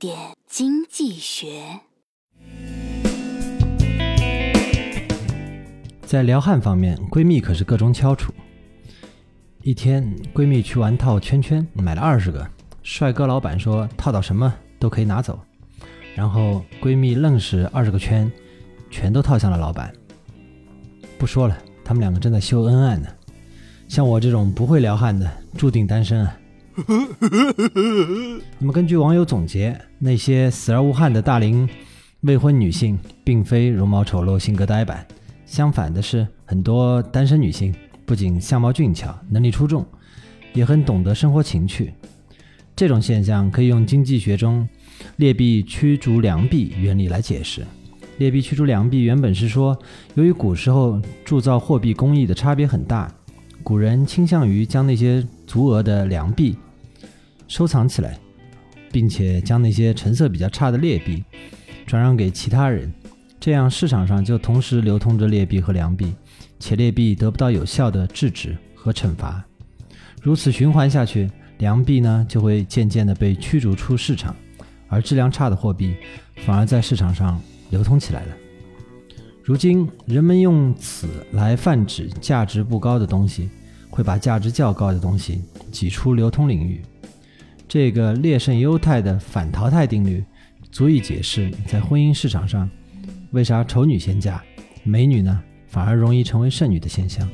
点经济学。在撩汉方面，闺蜜可是各中翘楚。一天，闺蜜去玩套圈圈，买了二十个。帅哥老板说套到什么都可以拿走。然后闺蜜愣是二十个圈，全都套向了老板。不说了，他们两个正在秀恩爱呢。像我这种不会撩汉的，注定单身啊。那么根据网友总结，那些死而无憾的大龄未婚女性，并非容貌丑陋、性格呆板，相反的是，很多单身女性不仅相貌俊俏、能力出众，也很懂得生活情趣。这种现象可以用经济学中劣币驱逐良币原理来解释。劣币驱逐良币原本是说，由于古时候铸造货币工艺的差别很大，古人倾向于将那些足额的良币收藏起来，并且将那些成色比较差的劣币转让给其他人，这样市场上就同时流通着劣币和良币，且劣币得不到有效的制止和惩罚。如此循环下去。良币呢，就会渐渐地被驱逐出市场，而质量差的货币反而在市场上流通起来了。如今，人们用此来泛指价值不高的东西，会把价值较高的东西挤出流通领域。这个劣胜优汰的反淘汰定律，足以解释在婚姻市场上，为啥丑女先嫁，美女呢反而容易成为剩女的现象。